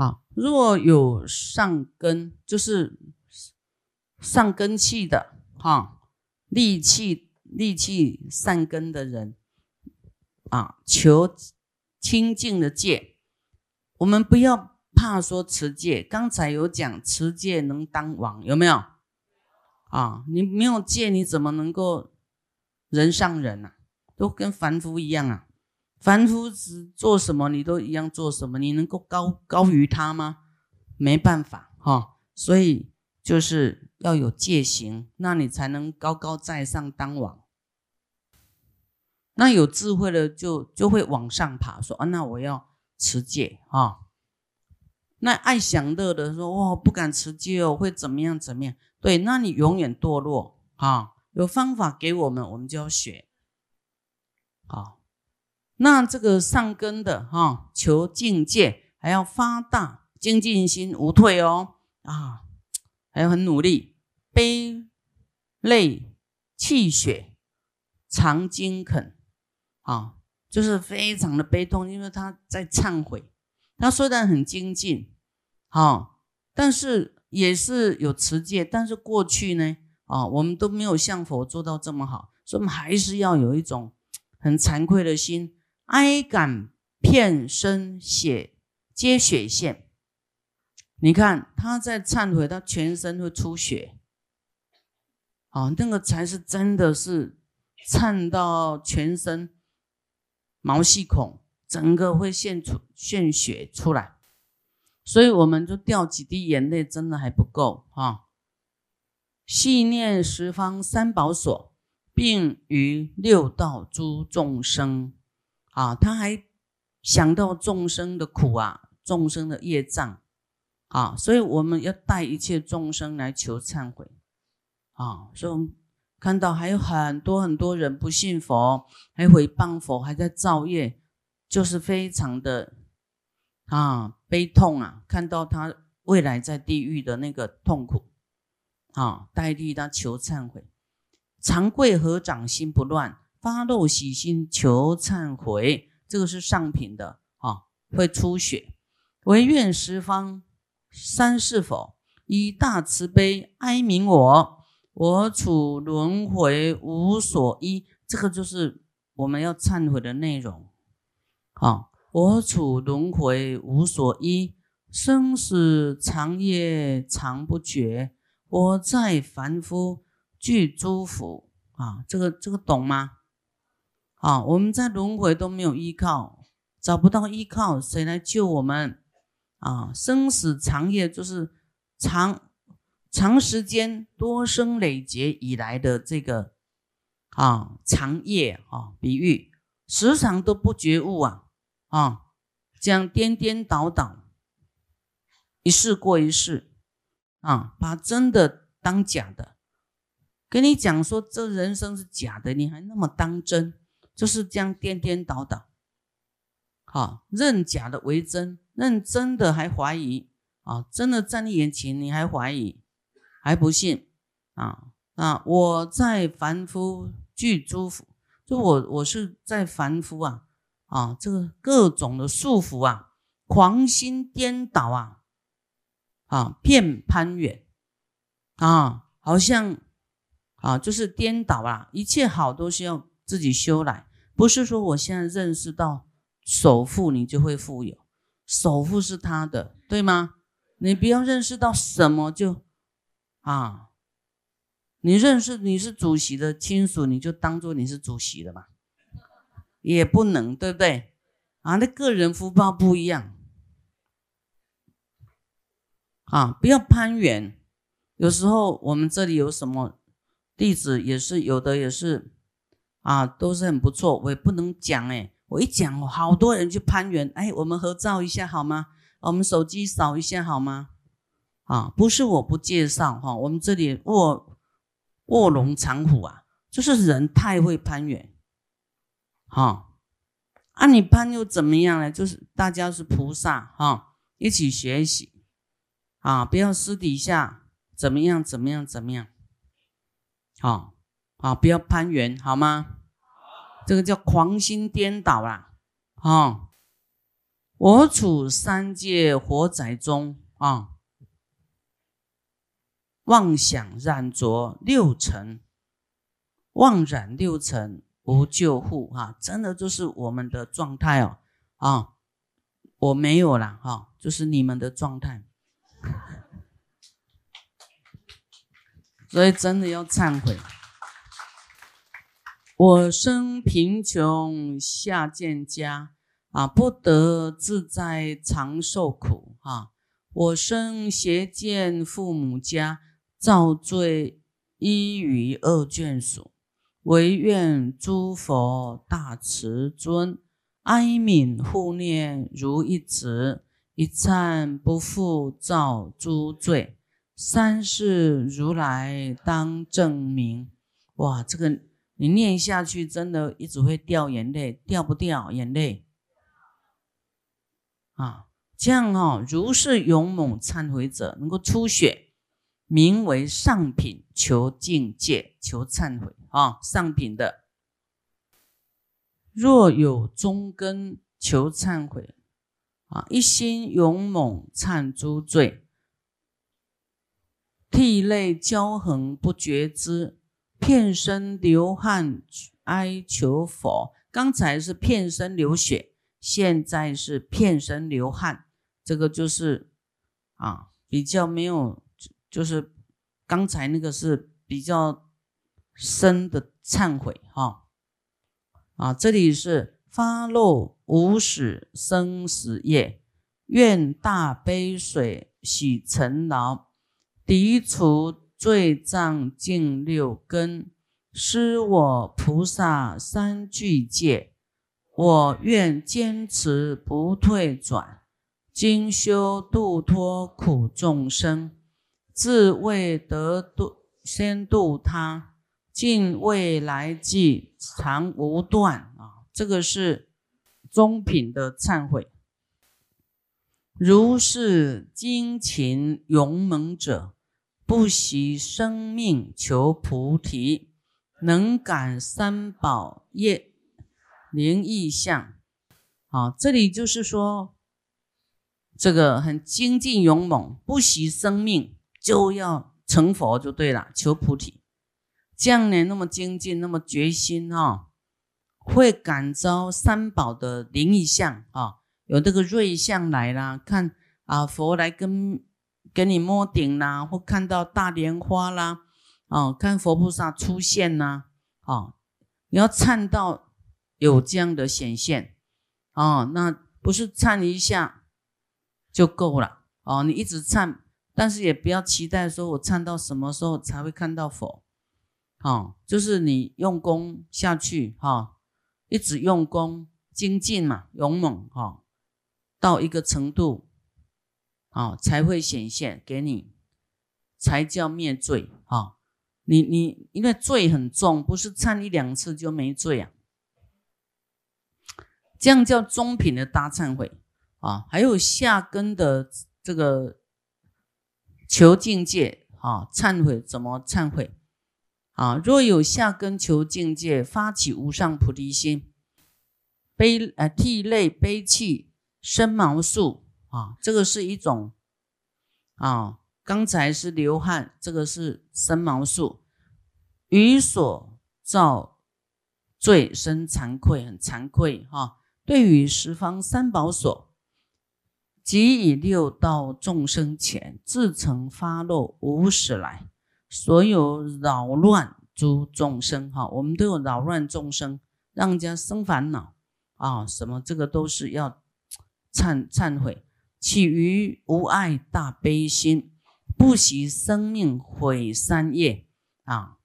啊，若有上根，就是上根气的哈，利气利气善根的人啊，求清净的戒，我们不要怕说持戒。刚才有讲持戒能当王，有没有？啊，你没有戒，你怎么能够人上人啊？都跟凡夫一样啊。凡夫只做什么，你都一样做什么，你能够高高于他吗？没办法哈，所以就是要有戒行，那你才能高高在上当王。那有智慧的就就会往上爬，说啊，那我要持戒啊。那爱享乐的说，哇，不敢持戒哦，会怎么样怎么样？对，那你永远堕落啊。有方法给我们，我们就要学，好。那这个上根的哈，求境界还要发大精进心，无退哦啊，还要很努力，悲泪泣血，常精恳啊，就是非常的悲痛，因为他在忏悔。他虽然很精进，哈，但是也是有持戒，但是过去呢，啊，我们都没有像佛做到这么好，所以我们还是要有一种很惭愧的心。哀感片身血皆血线，你看他在忏悔，他全身会出血，啊，那个才是真的是颤到全身毛细孔，整个会现出献血出来，所以我们就掉几滴眼泪，真的还不够啊！细念十方三宝所，并于六道诸众生。啊，他还想到众生的苦啊，众生的业障啊，所以我们要带一切众生来求忏悔啊。所以我们看到还有很多很多人不信佛，还毁谤佛，还在造业，就是非常的啊悲痛啊。看到他未来在地狱的那个痛苦啊，代替他求忏悔，长贵合掌心不乱。发露喜心求忏悔，这个是上品的啊，会出血。唯愿十方三世佛以大慈悲哀悯我，我处轮回无所依。这个就是我们要忏悔的内容啊！我处轮回无所依，生死长夜长不绝。我在凡夫具诸福啊！这个这个懂吗？啊，我们在轮回都没有依靠，找不到依靠，谁来救我们？啊，生死长夜就是长长时间多生累劫以来的这个啊长夜啊，比喻时常都不觉悟啊啊，这样颠颠倒倒，一世过一世啊，把真的当假的，跟你讲说这人生是假的，你还那么当真？就是这样颠颠倒倒，好认假的为真，认真的还怀疑啊！真的在你眼前，你还怀疑，还不信啊？啊！我在凡夫具诸福，就我我是在凡夫啊啊！这个各种的束缚啊，狂心颠倒啊啊，骗攀远啊，好像啊，就是颠倒啊，一切好都是要自己修来。不是说我现在认识到首富，你就会富有。首富是他的，对吗？你不要认识到什么就啊，你认识你是主席的亲属，你就当做你是主席了嘛，也不能，对不对？啊，那个人福报不一样啊，不要攀缘。有时候我们这里有什么弟子，也是有的，也是。啊，都是很不错，我也不能讲哎，我一讲，好多人去攀援，哎，我们合照一下好吗？我们手机扫一下好吗？啊，不是我不介绍哈，我们这里卧卧龙藏虎啊，就是人太会攀援，哈，啊，你攀又怎么样呢？就是大家是菩萨哈，一起学习啊，不要私底下怎么样怎么样怎么样，好。啊，不要攀缘，好吗？这个叫狂心颠倒啦！啊，我处三界火宅中啊，妄想染着六尘，妄染六尘无救护啊！真的就是我们的状态哦啊，我没有了哈，就是你们的状态。所以真的要忏悔。我生贫穷下贱家啊，不得自在常受苦啊。我生邪见父母家，造罪依于恶眷属，唯愿诸佛大慈尊，哀悯护念如一子，一忏不复造诸罪。三世如来当证明，哇，这个你念下去，真的一直会掉眼泪，掉不掉眼泪？啊，这样哦，如是勇猛忏悔者，能够出血，名为上品，求境界，求忏悔啊，上品的。若有中根，求忏悔啊，一心勇猛忏诸罪。涕泪交横不觉知，片身流汗哀求佛。刚才是片身流血，现在是片身流汗，这个就是啊，比较没有，就是刚才那个是比较深的忏悔哈。啊，这里是发露无始生死业，愿大悲水洗尘劳。涤除罪障净六根，施我菩萨三具戒。我愿坚持不退转，精修度脱苦众生，自为得度先度他，尽未来际常无断啊！这个是中品的忏悔。如是精勤勇猛者。不惜生命求菩提，能感三宝业灵异相。好，这里就是说，这个很精进勇猛，不惜生命就要成佛就对了，求菩提。这样呢，那么精进，那么决心哈，会感召三宝的灵异相啊，有这个瑞相来啦，看啊，佛来跟。给你摸顶啦，或看到大莲花啦，哦，看佛菩萨出现呐，哦，你要颤到有这样的显现，哦，那不是颤一下就够了，哦，你一直颤，但是也不要期待说我颤到什么时候才会看到佛，哦，就是你用功下去，哈，一直用功精进嘛，勇猛，哈，到一个程度。啊，才会显现给你，才叫灭罪啊！你你因为罪很重，不是忏一两次就没罪啊。这样叫中品的大忏悔啊。还有下根的这个求境界啊，忏悔怎么忏悔啊？若有下根求境界，发起无上菩提心，悲呃涕泪悲泣生毛素。啊，这个是一种啊，刚才是流汗，这个是生毛素，于所造罪生惭愧，很惭愧哈。对于十方三宝所，即以六道众生前，自曾发露无始来，所有扰乱诸众生哈，我们都有扰乱众生，让人家生烦恼啊，什么这个都是要忏忏悔。起于无爱大悲心，不惜生命毁三业啊，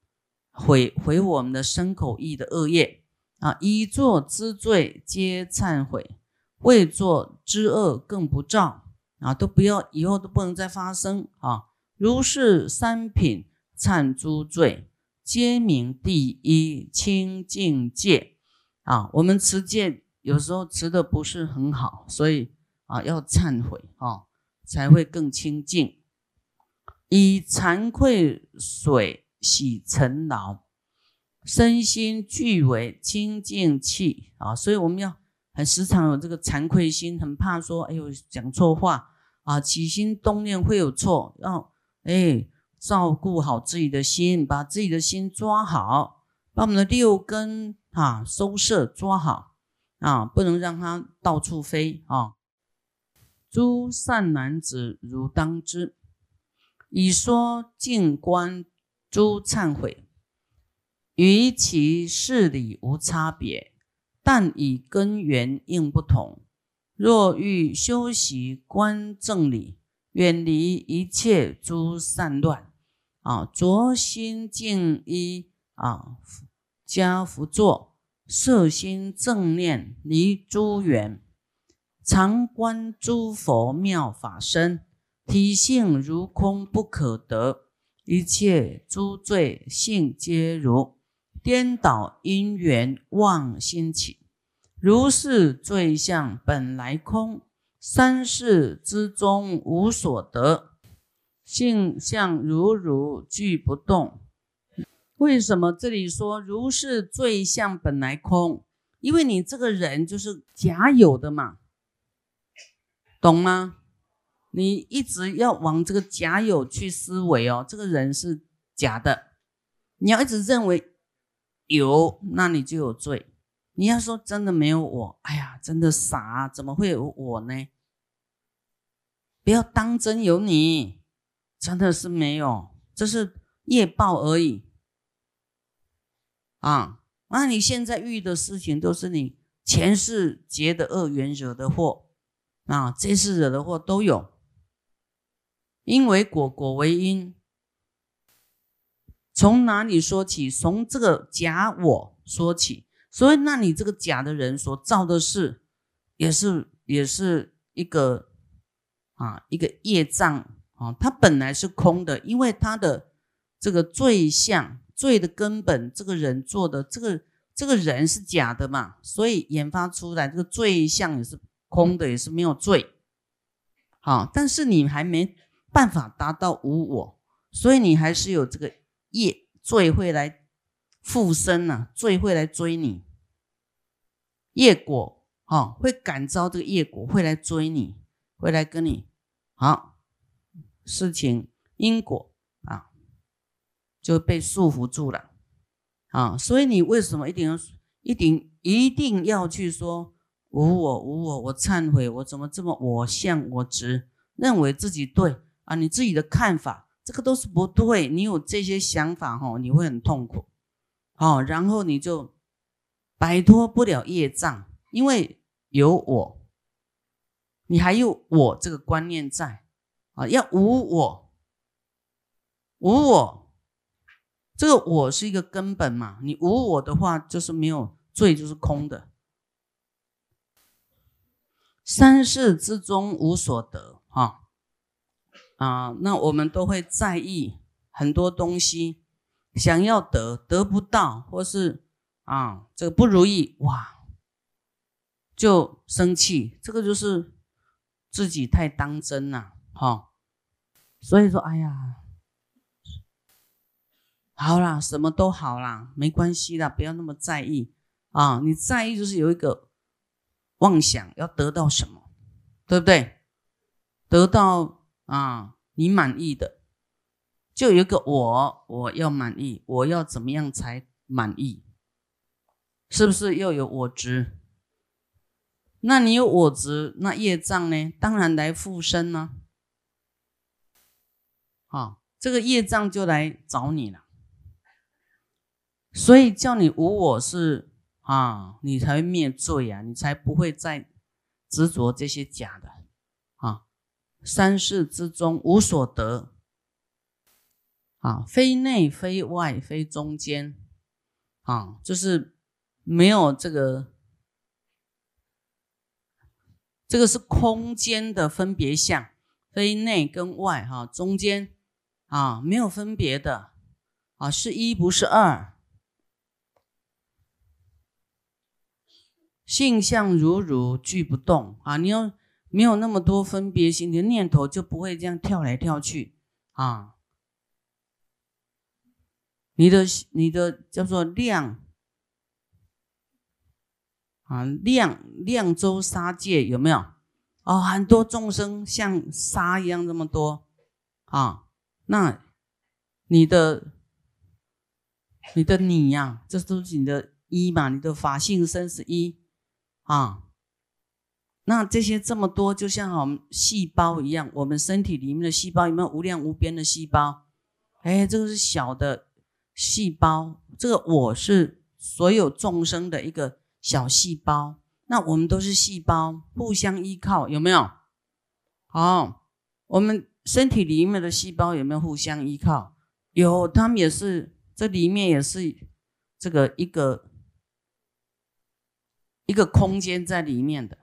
毁毁我们的身口意的恶业啊，以作之罪皆忏悔，未作之恶更不造啊，都不要以后都不能再发生啊。如是三品忏诸罪，皆名第一清净戒啊。我们持戒有时候持的不是很好，所以。啊，要忏悔啊，才会更清净。以惭愧水洗尘劳，身心俱为清净气啊！所以我们要很时常有这个惭愧心，很怕说，哎呦，讲错话啊，起心动念会有错，要哎照顾好自己的心，把自己的心抓好，把我们的六根啊收摄抓好啊，不能让它到处飞啊。诸善男子如当知，以说静观诸忏悔，与其事理无差别。但以根源应不同。若欲修习观正理，远离一切诸善乱，啊，着心静一啊，加福坐，摄心正念，离诸缘，常观诸佛妙法身，体性如空不可得，一切诸罪性皆如。颠倒因缘妄心起，如是罪相本来空，三世之中无所得，性相如如俱不动。为什么这里说如是罪相本来空？因为你这个人就是假有的嘛，懂吗？你一直要往这个假有去思维哦，这个人是假的，你要一直认为。有，那你就有罪。你要说真的没有我，哎呀，真的傻，怎么会有我呢？不要当真有你，真的是没有，这是业报而已。啊，那你现在遇的事情都是你前世结的恶缘惹的祸，啊，这次惹的祸都有，因为果，果为因。从哪里说起？从这个假我说起。所以，那你这个假的人所造的事，也是也是一个啊，一个业障啊。它本来是空的，因为他的这个罪相、罪的根本，这个人做的这个这个人是假的嘛，所以研发出来这个罪相也是空的，也是没有罪。好，但是你还没办法达到无我，所以你还是有这个。业罪会来附身呐，罪会来追你，业果哈会感召这个业果会来追你，会来跟你好事情因果啊就被束缚住了啊，所以你为什么一定要一定一定要去说无我无我，我忏悔，我怎么这么我相我执，认为自己对啊，你自己的看法。这个都是不对，你有这些想法哈，你会很痛苦，好，然后你就摆脱不了业障，因为有我，你还有我这个观念在啊，要无我，无我，这个我是一个根本嘛，你无我的话，就是没有罪，就是空的，三世之中无所得哈。啊，那我们都会在意很多东西，想要得得不到，或是啊这个不如意，哇，就生气，这个就是自己太当真了，哈。所以说，哎呀，好啦，什么都好啦，没关系啦，不要那么在意啊。你在意就是有一个妄想要得到什么，对不对？得到。啊，你满意的，就有一个我，我要满意，我要怎么样才满意？是不是又有我执？那你有我执，那业障呢？当然来附身呢。啊，这个业障就来找你了。所以叫你无我是啊，你才会灭罪啊，你才不会再执着这些假的啊。三世之中无所得，啊，非内非外非中间，啊，就是没有这个，这个是空间的分别相，非内跟外哈，中间啊没有分别的，啊是一不是二，性相如如俱不动啊，你要。没有那么多分别心你的念头，就不会这样跳来跳去啊！你的你的叫做量啊，量量周沙界有没有？哦，很多众生像沙一样这么多啊，那你的你的你呀，这都是你的一嘛，你的法性身是一啊。那这些这么多，就像我们细胞一样，我们身体里面的细胞有没有无量无边的细胞？哎，这个是小的细胞，这个我是所有众生的一个小细胞。那我们都是细胞，互相依靠，有没有？好，我们身体里面的细胞有没有互相依靠？有，他们也是，这里面也是这个一个一个空间在里面的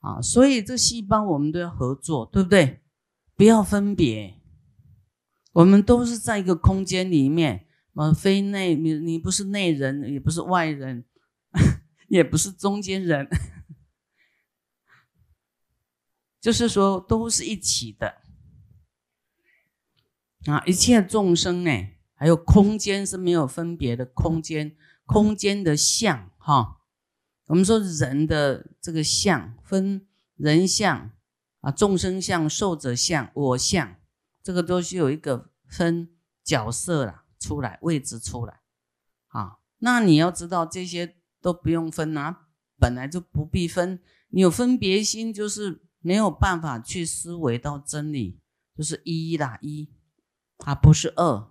啊。所以这细胞我们都要合作，对不对？不要分别，我们都是在一个空间里面，呃，非内，你你不是内人，也不是外人。也不是中间人，就是说都是一起的啊！一切众生呢，还有空间是没有分别的空间，空间的相哈。我们说人的这个相分人相啊，众生相、寿者相、我相，这个都是有一个分角色啦出来位置出来啊。那你要知道这些。都不用分啊，本来就不必分。你有分别心，就是没有办法去思维到真理，就是一啦一啊，不是二。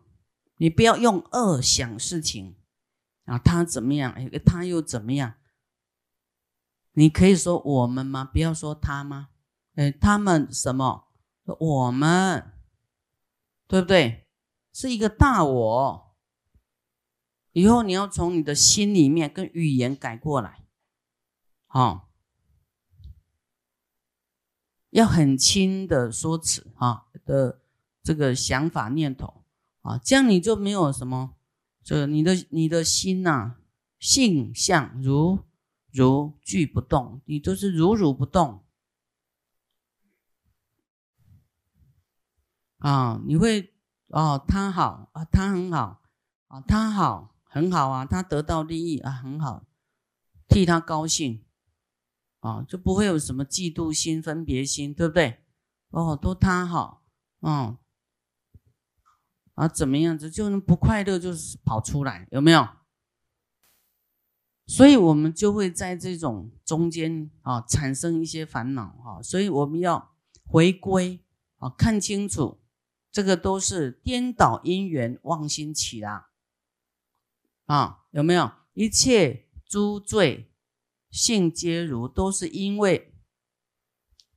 你不要用二想事情啊，他怎么样？哎，他又怎么样？你可以说我们吗？不要说他吗？哎，他们什么？我们，对不对？是一个大我。以后你要从你的心里面跟语言改过来，好，要很轻的说辞啊的这个想法念头啊，这样你就没有什么，这你的你的心呐，性相如如具不动，你都是如如不动啊，你会哦，他好啊，他很好啊，他好。很好啊，他得到利益啊，很好，替他高兴啊，就不会有什么嫉妒心、分别心，对不对？哦，都他好，嗯，啊，怎么样子就能不快乐，就是跑出来，有没有？所以我们就会在这种中间啊，产生一些烦恼哈，所以我们要回归啊，看清楚，这个都是颠倒因缘，妄心起啦。啊，有没有一切诸罪性皆如，都是因为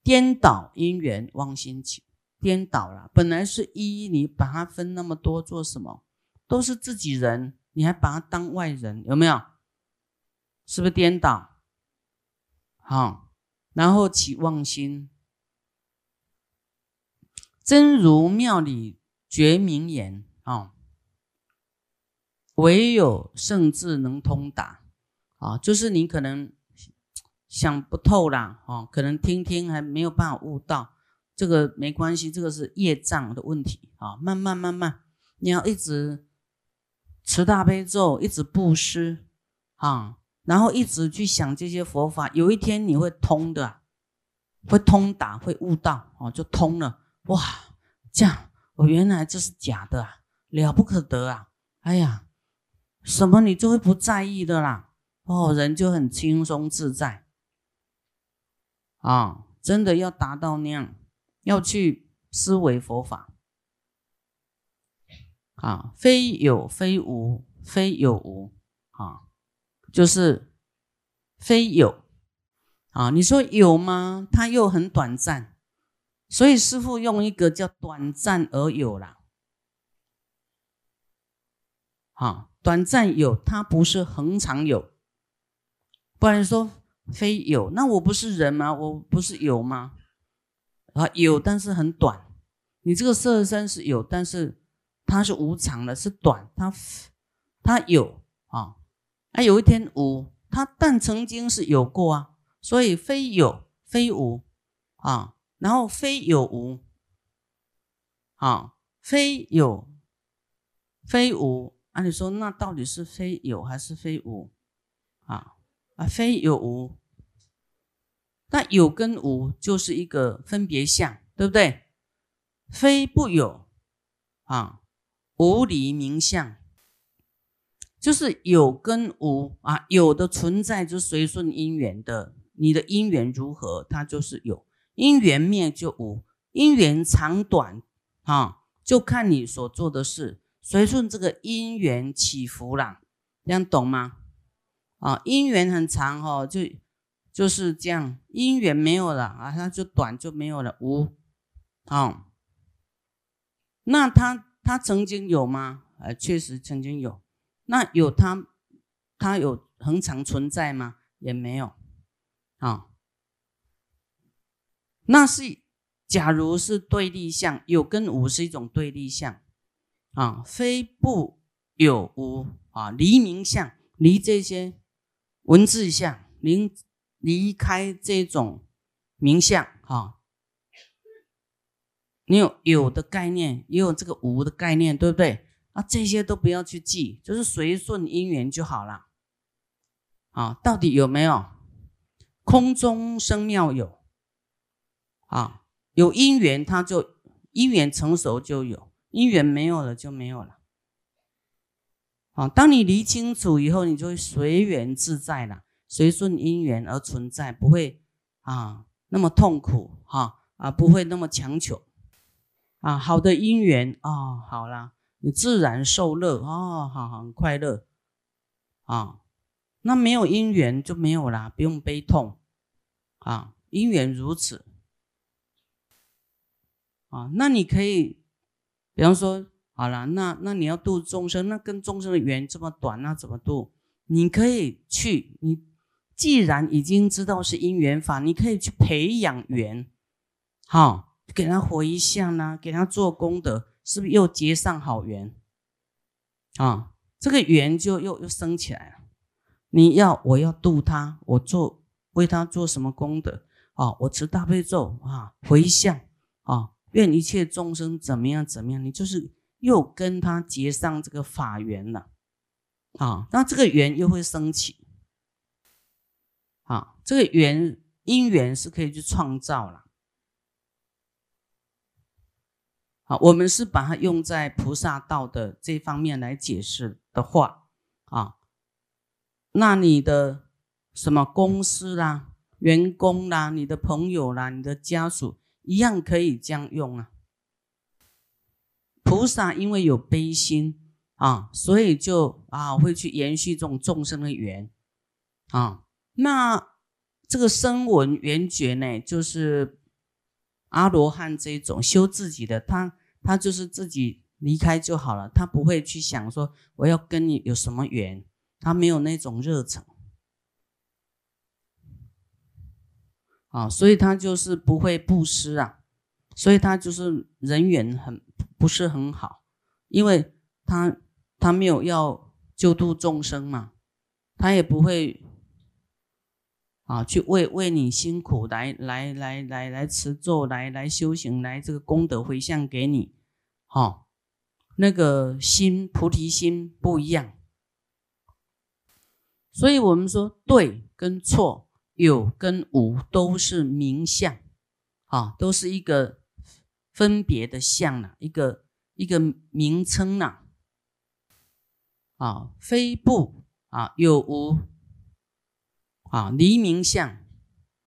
颠倒因缘妄心起，颠倒了。本来是一，你把它分那么多做什么？都是自己人，你还把它当外人，有没有？是不是颠倒？好，然后起妄心，真如妙理觉明言啊。唯有圣智能通达，啊，就是你可能想不透啦，哦，可能听听还没有办法悟到，这个没关系，这个是业障的问题啊，慢慢慢慢，你要一直持大悲咒，一直布施啊，然后一直去想这些佛法，有一天你会通的，会通达，会悟到，哦，就通了，哇，这样，我原来这是假的啊，了不可得啊，哎呀。什么你就会不在意的啦，哦，人就很轻松自在，啊，真的要达到那样，要去思维佛法，啊，非有非无，非有无，啊，就是非有，啊，你说有吗？它又很短暂，所以师父用一个叫短暂而有啦，好。短暂有，它不是恒常有。不然说非有，那我不是人吗？我不是有吗？啊，有，但是很短。你这个色身是有，但是它是无常的，是短。它它有啊，啊，有一天无，它但曾经是有过啊。所以非有非无啊，然后非有无啊，非有非无。那你说，那到底是非有还是非无啊？啊，非有无。那有跟无就是一个分别相，对不对？非不有啊，无离名相，就是有跟无啊，有的存在就随顺因缘的，你的因缘如何，它就是有；因缘灭就无，因缘长短啊，就看你所做的事，随顺这个因缘起伏啦，这样懂吗？啊，因缘很长哦，就。就是这样，因缘没有了啊，它就短就没有了，无啊。那他他曾经有吗？呃，确实曾经有。那有他，他有恒常存在吗？也没有啊。那是假如是对立相，有跟无是一种对立相啊，非不有无啊，离名相，离这些文字相，离。离开这种名相哈，你有有的概念，也有这个无的概念，对不对？啊，这些都不要去记，就是随顺因缘就好了。啊，到底有没有空中生妙有？啊，有因缘，它就因缘成熟就有，因缘没有了就没有了。啊，当你理清楚以后，你就会随缘自在了。随顺因缘而存在，不会啊那么痛苦哈啊不会那么强求啊好的因缘啊好了，你自然受乐哦好很快乐啊那没有因缘就没有啦，不用悲痛啊因缘如此啊那你可以比方说好了那那你要度众生，那跟众生的缘这么短，那怎么度？你可以去你。既然已经知道是因缘法，你可以去培养缘，好给他回向呢，给他做功德，是不是又结上好缘？啊，这个缘就又又升起来了。你要我要度他，我做为他做什么功德？啊，我持大悲咒啊，回向啊，愿一切众生怎么样怎么样？你就是又跟他结上这个法缘了，啊，那这个缘又会升起。啊，这个缘因缘是可以去创造了。啊，我们是把它用在菩萨道的这方面来解释的话，啊，那你的什么公司啦、员工啦、你的朋友啦、你的家属一样可以这样用啊。菩萨因为有悲心啊，所以就啊会去延续这种众生的缘啊。那这个声闻缘觉呢，就是阿罗汉这种修自己的，他他就是自己离开就好了，他不会去想说我要跟你有什么缘，他没有那种热忱啊，所以他就是不会布施啊，所以他就是人缘很不是很好，因为他他没有要救度众生嘛，他也不会。啊，去为为你辛苦来来来来来持咒，来来修行，来这个功德回向给你，哈，那个心菩提心不一样，所以我们说对跟错，有跟无都是名相，啊，都是一个分别的相了，一个一个名称呐，啊，非不啊有无。啊，离名相